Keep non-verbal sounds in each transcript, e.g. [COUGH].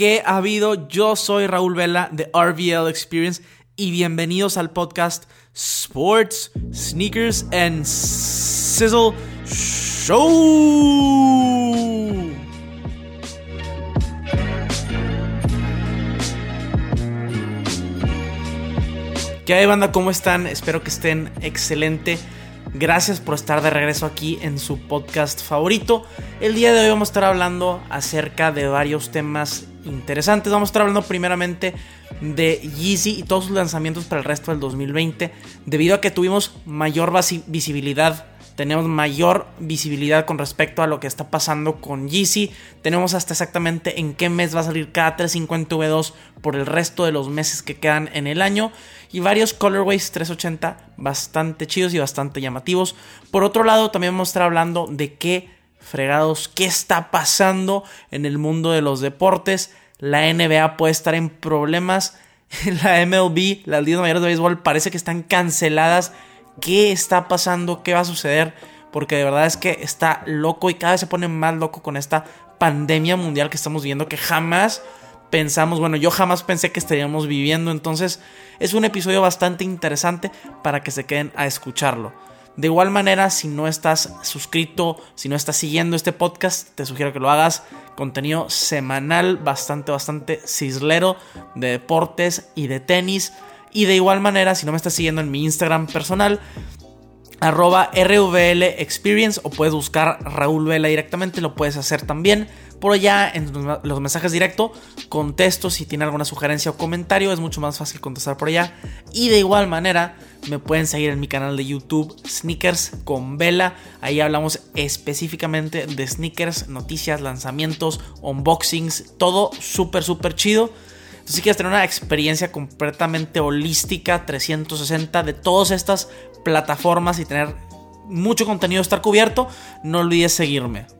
¿Qué ha habido? Yo soy Raúl Vela de RVL Experience y bienvenidos al podcast Sports, Sneakers and Sizzle Show. ¿Qué hay banda? ¿Cómo están? Espero que estén excelente. Gracias por estar de regreso aquí en su podcast favorito. El día de hoy vamos a estar hablando acerca de varios temas interesantes. Vamos a estar hablando primeramente de Yeezy y todos sus lanzamientos para el resto del 2020. Debido a que tuvimos mayor visibilidad, tenemos mayor visibilidad con respecto a lo que está pasando con Yeezy. Tenemos hasta exactamente en qué mes va a salir cada 350 V2 por el resto de los meses que quedan en el año y varios colorways 380 bastante chidos y bastante llamativos. Por otro lado, también vamos a estar hablando de qué fregados, qué está pasando en el mundo de los deportes. La NBA puede estar en problemas. [LAUGHS] La MLB, las ligas mayores de béisbol, parece que están canceladas. ¿Qué está pasando? ¿Qué va a suceder? Porque de verdad es que está loco y cada vez se pone más loco con esta pandemia mundial que estamos viendo que jamás pensamos, bueno, yo jamás pensé que estaríamos viviendo, entonces es un episodio bastante interesante para que se queden a escucharlo. De igual manera, si no estás suscrito, si no estás siguiendo este podcast, te sugiero que lo hagas. Contenido semanal, bastante, bastante cislero de deportes y de tenis. Y de igual manera, si no me estás siguiendo en mi Instagram personal, arroba RVL Experience o puedes buscar Raúl Vela directamente, lo puedes hacer también. Por allá en los mensajes directos contesto si tiene alguna sugerencia o comentario, es mucho más fácil contestar por allá. Y de igual manera me pueden seguir en mi canal de YouTube Sneakers con Vela, ahí hablamos específicamente de sneakers, noticias, lanzamientos, unboxings, todo súper súper chido. Entonces si quieres tener una experiencia completamente holística, 360 de todas estas plataformas y tener mucho contenido estar cubierto, no olvides seguirme.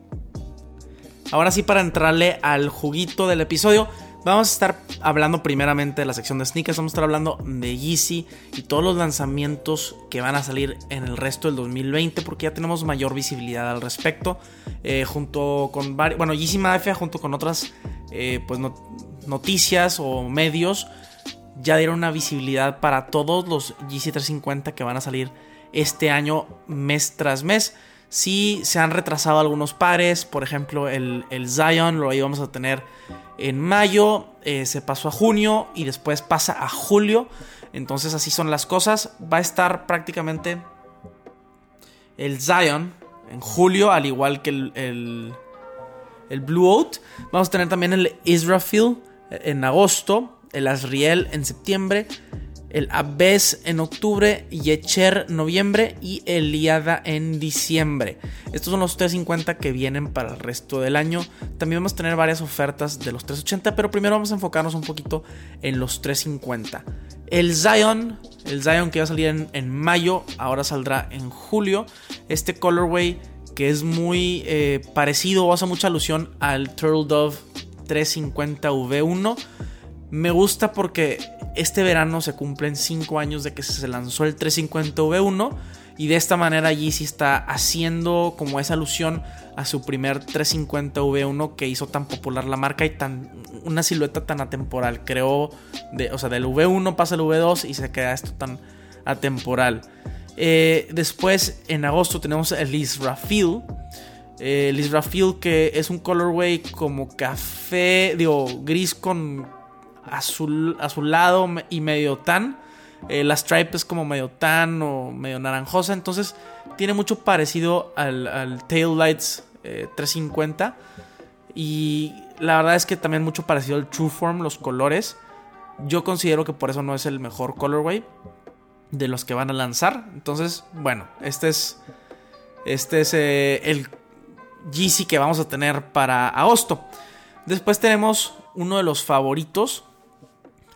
Ahora sí, para entrarle al juguito del episodio, vamos a estar hablando primeramente de la sección de sneakers, vamos a estar hablando de Yeezy y todos los lanzamientos que van a salir en el resto del 2020 porque ya tenemos mayor visibilidad al respecto. Eh, junto con varios, bueno, Yeezy Mafia junto con otras eh, pues noticias o medios ya dieron una visibilidad para todos los Yeezy 350 que van a salir este año mes tras mes. Sí se han retrasado algunos pares, por ejemplo el, Zion lo íbamos a tener en mayo, eh, se pasó a junio y después pasa a julio. Entonces así son las cosas. Va a estar prácticamente el Zion en julio, al igual que el, el, Blue Oat. Vamos a tener también el Israfil en agosto, el Asriel en septiembre, el Abbes en octubre, Yecher noviembre y el Liada en diciembre. Estos son los 350 que vienen para el resto del año. También vamos a tener varias ofertas de los 380, pero primero vamos a enfocarnos un poquito en los 350. El Zion, el Zion que va a salir en, en mayo, ahora saldrá en julio. Este colorway que es muy eh, parecido o hace mucha alusión al Turtle Dove 350 V1. Me gusta porque este verano se cumplen 5 años de que se lanzó el 350V1 y de esta manera Yeezy está haciendo como esa alusión a su primer 350V1 que hizo tan popular la marca y tan una silueta tan atemporal. Creó, de, o sea, del V1 pasa el V2 y se queda esto tan atemporal. Eh, después, en agosto, tenemos el Israfil. Eh, el Israfil que es un colorway como café, digo, gris con azul, azulado y medio tan. Eh, la stripe es como medio tan o medio naranjosa. Entonces tiene mucho parecido al, al Tail Lights 350. Y la verdad es que también mucho parecido al True Form, los colores. Yo considero que por eso no es el mejor colorway de los que van a lanzar. Entonces, bueno, este es, este es eh, el GC que vamos a tener para agosto. Después tenemos uno de los favoritos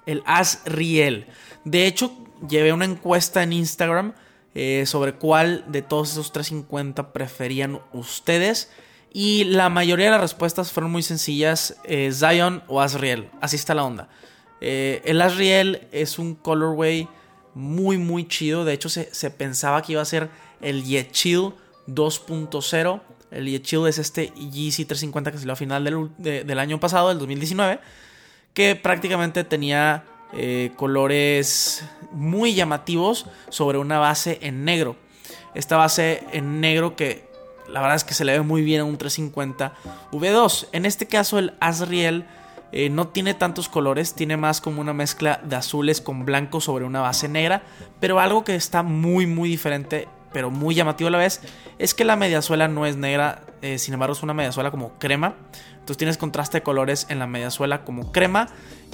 el Asriel. De hecho, llevé una encuesta en Instagram eh, sobre cuál de todos esos 350 preferían ustedes. Y la mayoría de las respuestas fueron muy sencillas: eh, Zion o Asriel. Así está la onda. Eh, el Asriel es un colorway muy, muy chido. De hecho, se, pensaba que iba a ser el Yechill 2.0. El Yechill es este Yeezy 350 que salió a final del, del año pasado, del 2019. Que prácticamente tenía eh, colores muy llamativos sobre una base en negro. Esta base en negro que la verdad es que se le ve muy bien a un 350 V2. En este caso el Asriel eh, no tiene tantos colores, tiene más como una mezcla de azules con blanco sobre una base negra, pero algo que está muy muy diferente, pero muy llamativo a la vez, es que la mediasuela no es negra, eh, sin embargo es una mediasuela como crema. Entonces tienes contraste de colores en la mediasuela como crema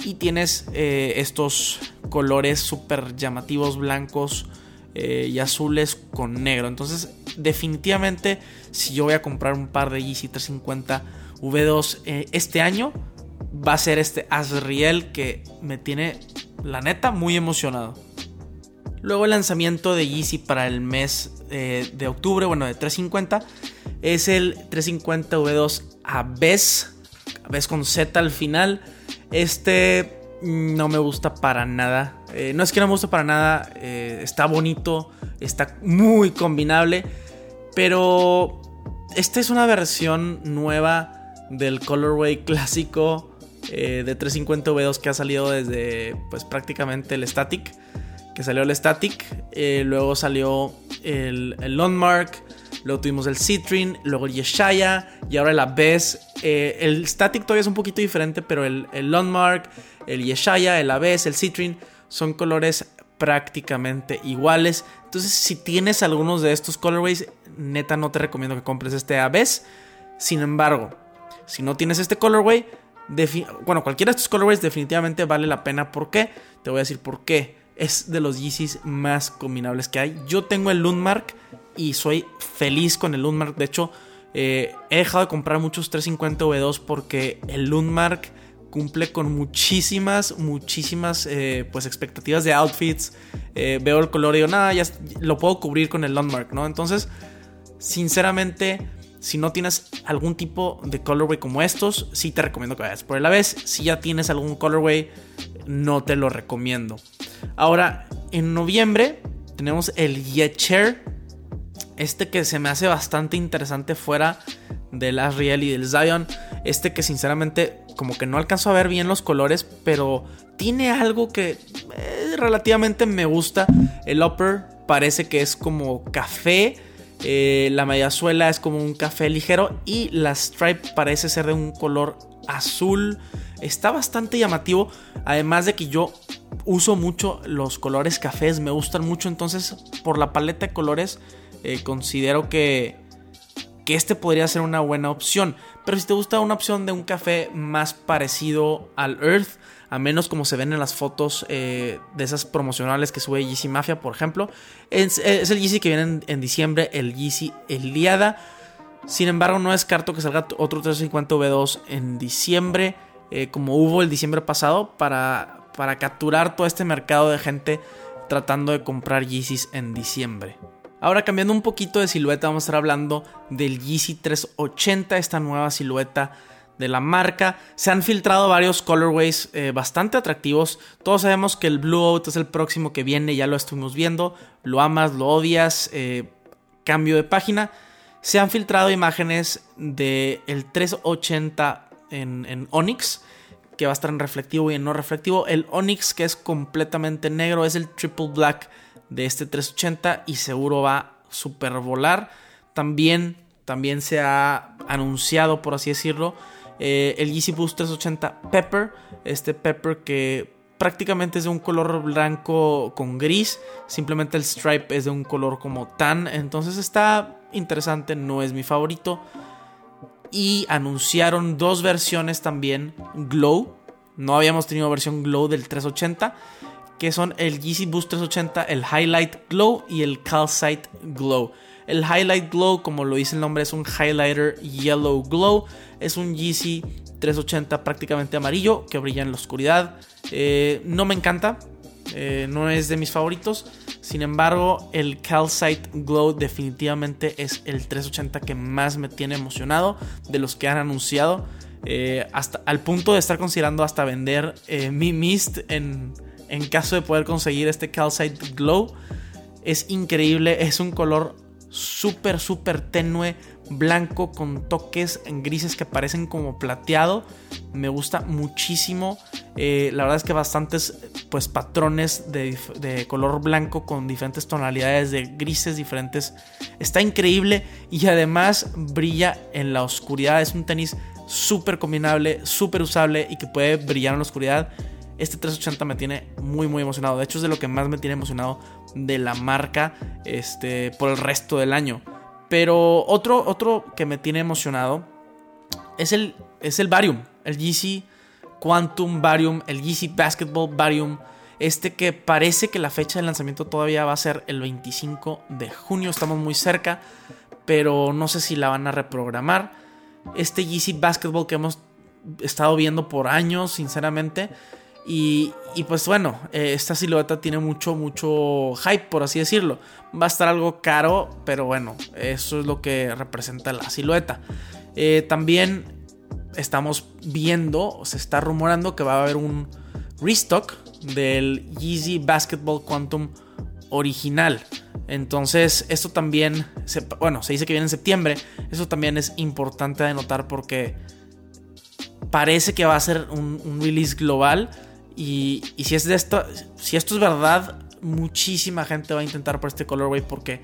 y tienes eh, estos colores súper llamativos blancos y azules con negro. Entonces definitivamente si yo voy a comprar un par de Yeezy 350 V2 este año, va a ser este Asriel que me tiene, la neta, muy emocionado. Luego el lanzamiento de Yeezy para el mes eh, de octubre, bueno, de 350, es el 350 V2 Aves, Aves con Z al final. Este no me gusta para nada. Eh, no es que no me guste para nada, eh, está bonito, está muy combinable, pero esta es una versión nueva del colorway clásico eh, de 350 V2 que ha salido desde pues prácticamente el Static. Que salió el Static, luego salió el, el Landmark, luego tuvimos el Citrin, luego el Yeshaya y ahora la Abyss. Eh, el Static todavía es un poquito diferente, pero el, el el Yeshaya, el Abyss, el Citrin son colores prácticamente iguales. Entonces, si tienes algunos de estos colorways, neta no te recomiendo que compres este Abyss. Sin embargo, si no tienes este colorway, bueno, cualquiera de estos colorways definitivamente vale la pena. ¿Por qué? Te voy a decir por qué. Es de los Yeezys más combinables que hay. Yo tengo el Lundmark y soy feliz con el Lundmark. De hecho, eh, he dejado de comprar muchos 350 V2 porque el Lundmark cumple con muchísimas, muchísimas eh, pues expectativas de outfits. Eh, veo el color y digo, nada, ya lo puedo cubrir con el Lundmark, ¿no? Entonces, sinceramente si no tienes algún tipo de colorway como estos, sí te recomiendo que vayas por la vez. Si ya tienes algún colorway, no te lo recomiendo. Ahora, en noviembre tenemos el Yecher. Este que se me hace bastante interesante fuera del Asriel y del Zion. Este que sinceramente como que no alcanzo a ver bien los colores, pero tiene algo que eh, relativamente me gusta. El upper parece que es como café eh, la mediasuela es como un café ligero y la stripe parece ser de un color azul. Está bastante llamativo. Además de que yo uso mucho los colores cafés, me gustan mucho. Entonces, por la paleta de colores, eh, considero que, que este podría ser una buena opción. Pero si te gusta una opción de un café más parecido al Earth, a menos como se ven en las fotos eh, de esas promocionales que sube Yeezy Mafia, por ejemplo. Es, el Yeezy que viene en, diciembre, el Yeezy Eliada. Sin embargo, no descarto que salga otro 350 V2 en diciembre, eh, como hubo el diciembre pasado, para, para capturar todo este mercado de gente tratando de comprar Yeezys en diciembre. Ahora cambiando un poquito de silueta, vamos a estar hablando del Yeezy 380, esta nueva silueta de la marca. Se han filtrado varios colorways eh, bastante atractivos. Todos sabemos que el Blue Out es el próximo que viene, ya lo estuvimos viendo. Lo amas, lo odias. Eh, cambio de página. Se han filtrado imágenes del el 380 en, en Onyx. Que va a estar en reflectivo y en no reflectivo. El Onyx que es completamente negro. Es el triple black de este 380. Y seguro va a super volar. También, también se ha anunciado, por así decirlo, eh, el Yeezy Boost 380 Pepper, este Pepper que prácticamente es de un color blanco con gris, simplemente el stripe es de un color como tan, entonces está interesante, no es mi favorito. Y anunciaron dos versiones también Glow, no habíamos tenido versión Glow del 380, que son el Yeezy Boost 380, el Highlight Glow y el Calcite Glow. El Highlight Glow, como lo dice el nombre, es un highlighter yellow glow. Es un Yeezy 380 prácticamente amarillo que brilla en la oscuridad. Eh, no me encanta, eh, no es de mis favoritos. Sin embargo, el Calcite Glow definitivamente es el 380 que más me tiene emocionado de los que han anunciado. Eh, hasta al punto de estar considerando hasta vender mi Mist en, en caso de poder conseguir este Calcite Glow. Es increíble, es un color súper, súper tenue, blanco con toques en grises que parecen como plateado. Me gusta muchísimo. Eh, la verdad es que bastantes pues patrones de, de, color blanco con diferentes tonalidades de grises diferentes. Está increíble y además brilla en la oscuridad. Es un tenis súper combinable, súper usable y que puede brillar en la oscuridad. Este 380 me tiene muy muy emocionado. De hecho es de lo que más me tiene emocionado de la marca este, por el resto del año. Pero otro, otro que me tiene emocionado es el, es el Barium, el GC Quantum Barium, el GC Basketball Barium. Este que parece que la fecha de lanzamiento todavía va a ser el 25 de junio. Estamos muy cerca, pero no sé si la van a reprogramar. Este GC Basketball que hemos estado viendo por años, sinceramente. Y, pues bueno, eh, esta silueta tiene mucho, mucho hype, por así decirlo. Va a estar algo caro, pero bueno, eso es lo que representa la silueta. Eh, también estamos viendo, se está rumorando que va a haber un restock del Yeezy Basketball Quantum original. Entonces, esto también, bueno, se dice que viene en septiembre. Eso también es importante de notar porque parece que va a ser un, release global y, si es de esto, si esto es verdad, muchísima gente va a intentar por este colorway porque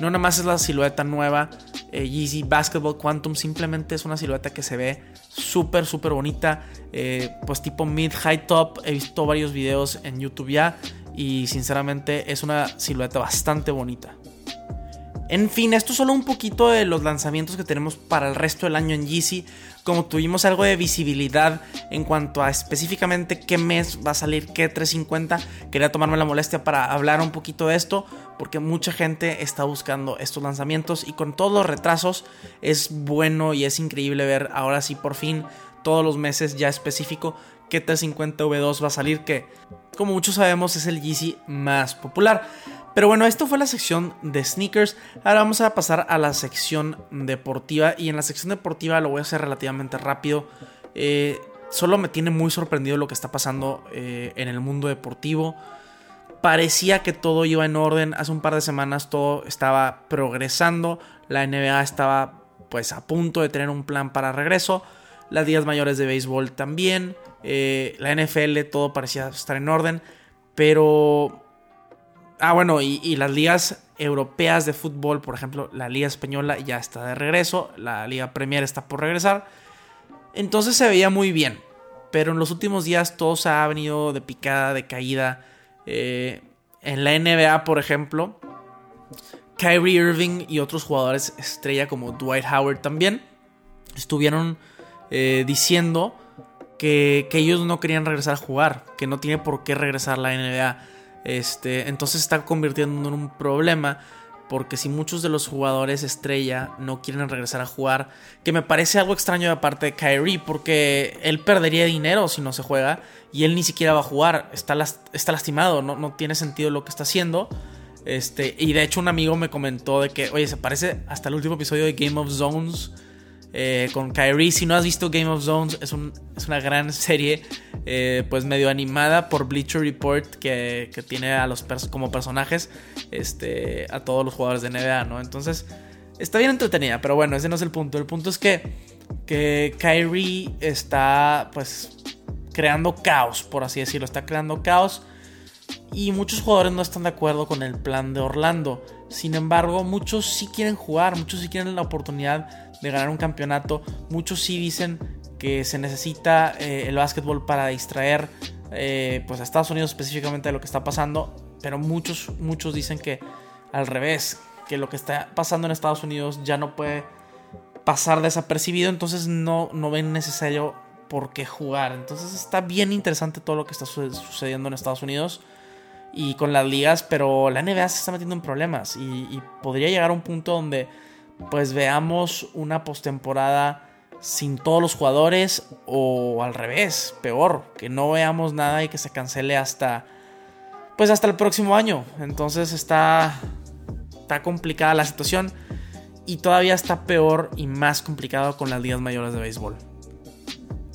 no nada más es la silueta nueva eh, Yeezy Basketball Quantum, simplemente es una silueta que se ve súper, súper bonita, eh, pues tipo mid high top. He visto varios videos en YouTube ya y sinceramente es una silueta bastante bonita. En fin, esto es solo un poquito de los lanzamientos que tenemos para el resto del año en Yeezy. Como tuvimos algo de visibilidad en cuanto a específicamente qué mes va a salir qué 350, quería tomarme la molestia para hablar un poquito de esto, porque mucha gente está buscando estos lanzamientos y con todos los retrasos es bueno y es increíble ver ahora sí por fin todos los meses ya específico qué 350 V2 va a salir, que como muchos sabemos es el Yeezy más popular. Pero bueno, esto fue la sección de sneakers. Ahora vamos a pasar a la sección deportiva. Y en la sección deportiva lo voy a hacer relativamente rápido. Eh, solo me tiene muy sorprendido lo que está pasando eh, en el mundo deportivo. Parecía que todo iba en orden. Hace un par de semanas todo estaba progresando. La NBA estaba pues a punto de tener un plan para regreso. Las días mayores de béisbol también. Eh, la NFL todo parecía estar en orden. Pero Ah, bueno, y, las ligas europeas de fútbol, por ejemplo, la Liga Española ya está de regreso, la Liga Premier está por regresar. Entonces se veía muy bien, pero en los últimos días todo se ha venido de picada, de caída. Eh, en la NBA, por ejemplo, Kyrie Irving y otros jugadores estrella como Dwight Howard también estuvieron eh, diciendo que, que ellos no querían regresar a jugar, que no tiene por qué regresar la NBA este, entonces está convirtiendo en un problema porque si muchos de los jugadores estrella no quieren regresar a jugar, que me parece algo extraño de parte de Kyrie, porque él perdería dinero si no se juega y él ni siquiera va a jugar, está, está lastimado, no, no, tiene sentido lo que está haciendo. Este, y de hecho un amigo me comentó de que, oye, se parece hasta el último episodio de Game of Zones eh, con Kyrie. Si no has visto Game of Zones, es, una gran serie, eh, pues medio animada por Bleacher Report, que, tiene a los como personajes este, a todos los jugadores de NBA, ¿no? Entonces, está bien entretenida, pero bueno, ese no es el punto. El punto es que, que Kyrie está, pues, creando caos, por así decirlo. Está creando caos. Y muchos jugadores no están de acuerdo con el plan de Orlando. Sin embargo, muchos sí quieren jugar, muchos sí quieren la oportunidad de ganar un campeonato. Muchos sí dicen que se necesita eh, el básquetbol para distraer eh, pues a Estados Unidos específicamente de lo que está pasando, pero muchos, muchos dicen que al revés, que lo que está pasando en Estados Unidos ya no puede pasar desapercibido, entonces no, no ven necesario por qué jugar. Entonces está bien interesante todo lo que está sucediendo en Estados Unidos y con las ligas, pero la NBA se está metiendo en problemas y, y podría llegar a un punto donde pues veamos una postemporada sin todos los jugadores o al revés, peor, que no veamos nada y que se cancele hasta pues hasta el próximo año. Entonces está está complicada la situación y todavía está peor y más complicado con las ligas mayores de béisbol.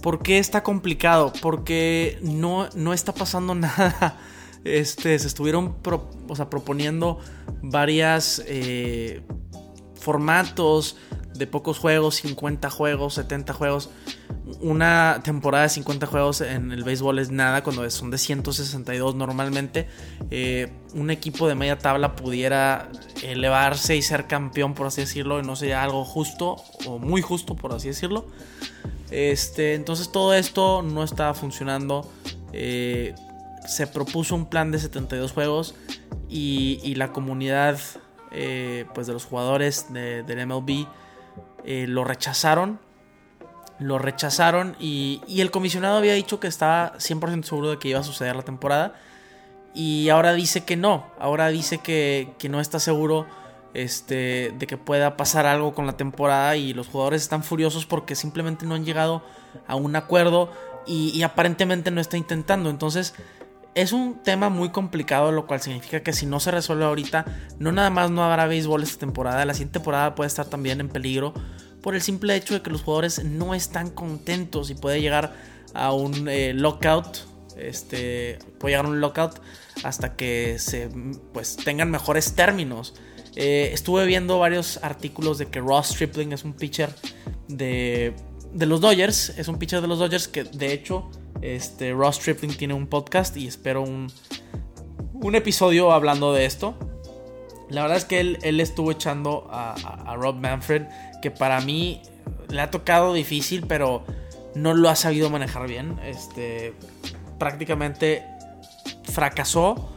¿Por qué está complicado? Porque no, no está pasando [LAUGHS] nada. Este, se estuvieron proponiendo varias eh, formatos de pocos juegos, 50 juegos, 70 juegos. Una temporada de 50 juegos en el béisbol es nada cuando son de 162 normalmente. Eh, un equipo de media tabla pudiera elevarse y ser campeón, por así decirlo, y no sería algo justo o muy justo, por así decirlo. Este, entonces todo esto no estaba funcionando. Eh, se propuso un plan de 72 juegos y, la comunidad eh, pues de los jugadores del MLB eh, lo rechazaron. Lo rechazaron y, el comisionado había dicho que estaba 100% seguro de que iba a suceder la temporada. Y ahora dice que no. Ahora dice que, no está seguro este, de que pueda pasar algo con la temporada. Y los jugadores están furiosos porque simplemente no han llegado a un acuerdo. Y, y aparentemente no está intentando. Entonces es un tema muy complicado, lo cual significa que si no se resuelve ahorita, no nada más no habrá béisbol esta temporada, la siguiente temporada puede estar también en peligro por el simple hecho de que los jugadores no están contentos y puede llegar a un eh, lockout, este, puede llegar a un lockout hasta que se pues tengan mejores términos. Eh, estuve viendo varios artículos de que Ross Stripling es un pitcher de, de los Dodgers, es un pitcher de los Dodgers que de hecho este, Ross Tripling tiene un podcast y espero un, un episodio hablando de esto. La verdad es que él, estuvo echando a, Rob Manfred, que para mí le ha tocado difícil, pero no lo ha sabido manejar bien. Este, prácticamente fracasó.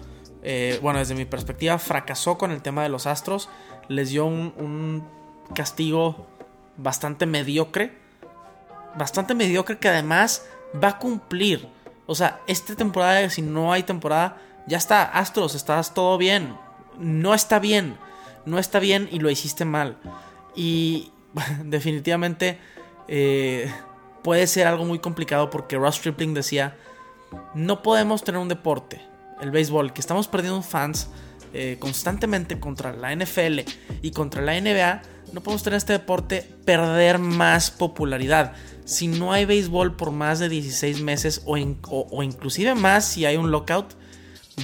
Eh, bueno, desde mi perspectiva, fracasó con el tema de los astros. Les dio un, un castigo bastante mediocre. Bastante mediocre que además va a cumplir. O sea, esta temporada, si no hay temporada, ya está, Astros, estás todo bien. No está bien, no está bien y lo hiciste mal. Y [LAUGHS] definitivamente eh, puede ser algo muy complicado porque Ross Stripling decía, no podemos tener un deporte, el béisbol, que estamos perdiendo fans eh, constantemente contra la NFL y contra la NBA, no podemos tener este deporte perder más popularidad si no hay béisbol por más de 16 meses o, inclusive más si hay un lockout,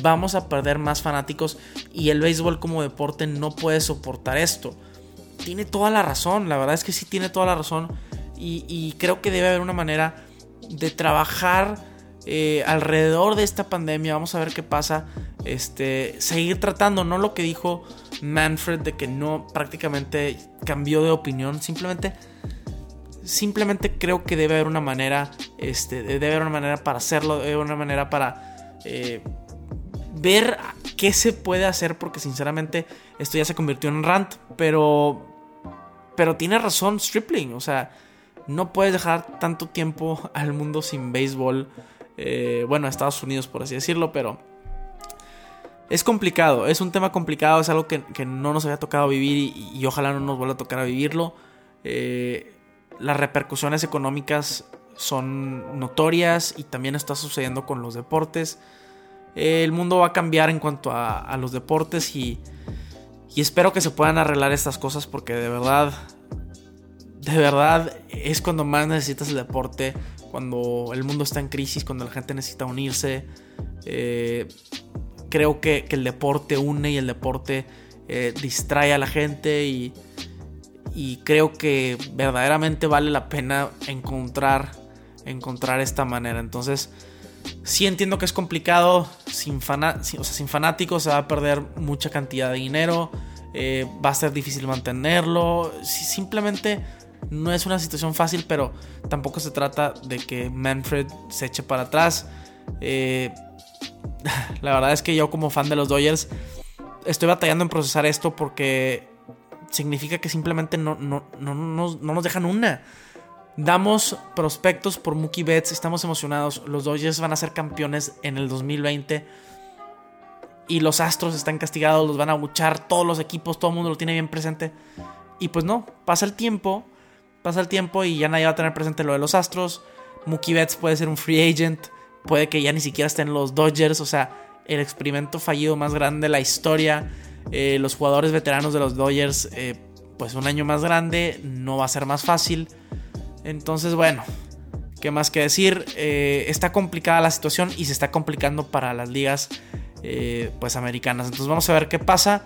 vamos a perder más fanáticos y el béisbol como deporte no puede soportar esto. Tiene toda la razón, la verdad es que sí tiene toda la razón y, creo que debe haber una manera de trabajar eh, alrededor de esta pandemia. Vamos a ver qué pasa. Este, seguir tratando, no lo que dijo Manfred de que no prácticamente cambió de opinión, simplemente simplemente creo que debe haber una manera, este, debe haber una manera para hacerlo, debe haber una manera para eh, ver qué se puede hacer, porque sinceramente esto ya se convirtió en rant, pero, pero tiene razón Stripling, o sea, no puedes dejar tanto tiempo al mundo sin béisbol, eh, bueno, Estados Unidos por así decirlo, pero es complicado, es un tema complicado, es algo que, no nos había tocado vivir y, ojalá no nos vuelva a tocar a vivirlo. Eh, las repercusiones económicas son notorias y también está sucediendo con los deportes. El mundo va a cambiar en cuanto a, los deportes y, y espero que se puedan arreglar estas cosas porque de verdad, de verdad es cuando más necesitas el deporte, cuando el mundo está en crisis, cuando la gente necesita unirse. Eh, creo que, el deporte une y el deporte eh, distrae a la gente y, y creo que verdaderamente vale la pena encontrar, encontrar esta manera. Entonces, sí entiendo que es complicado, sin, sin fanáticos se va a perder mucha cantidad de dinero, eh, va a ser difícil mantenerlo, simplemente no es una situación fácil, pero tampoco se trata de que Manfred se eche para atrás. Eh, [LAUGHS] la verdad es que yo como fan de los Dodgers estoy batallando en procesar esto porque significa que simplemente no, no, no, no, nos dejan una. Damos prospectos por Mookie Betts, estamos emocionados. Los Dodgers van a ser campeones en el 2020. Y los Astros están castigados, los van a buchar todos los equipos, todo el mundo lo tiene bien presente. Y pues no, pasa el tiempo, pasa el tiempo y ya nadie va a tener presente lo de los Astros. Mookie Betts puede ser un free agent, puede que ya ni siquiera estén los Dodgers, o sea, el experimento fallido más grande de la historia eh, los jugadores veteranos de los Dodgers, eh, pues un año más grande, no va a ser más fácil. Entonces, bueno, ¿qué más que decir? Eh, está complicada la situación y se está complicando para las ligas pues americanas. Entonces vamos a ver qué pasa.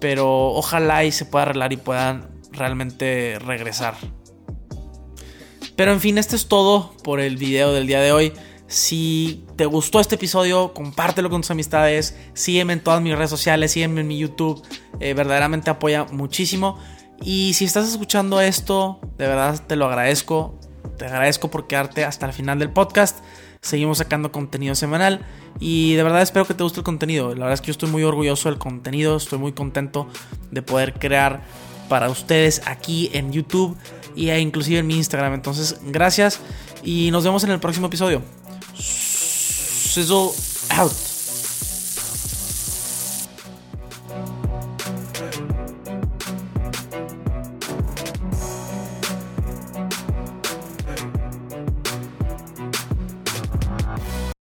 Pero ojalá y se pueda arreglar y puedan realmente regresar. Pero en fin, esto es todo por el video del día de hoy. Si te gustó este episodio, compártelo con tus amistades. Sígueme en todas mis redes sociales, sígueme en mi YouTube. Eh, verdaderamente apoya muchísimo. Y si estás escuchando esto, de verdad te lo agradezco. Te agradezco por quedarte hasta el final del podcast. Seguimos sacando contenido semanal y de verdad espero que te guste el contenido. La verdad es que yo estoy muy orgulloso del contenido, estoy muy contento de poder crear para ustedes aquí en YouTube e inclusive en mi Instagram. Entonces, gracias y nos vemos en el próximo episodio. Sizzle out.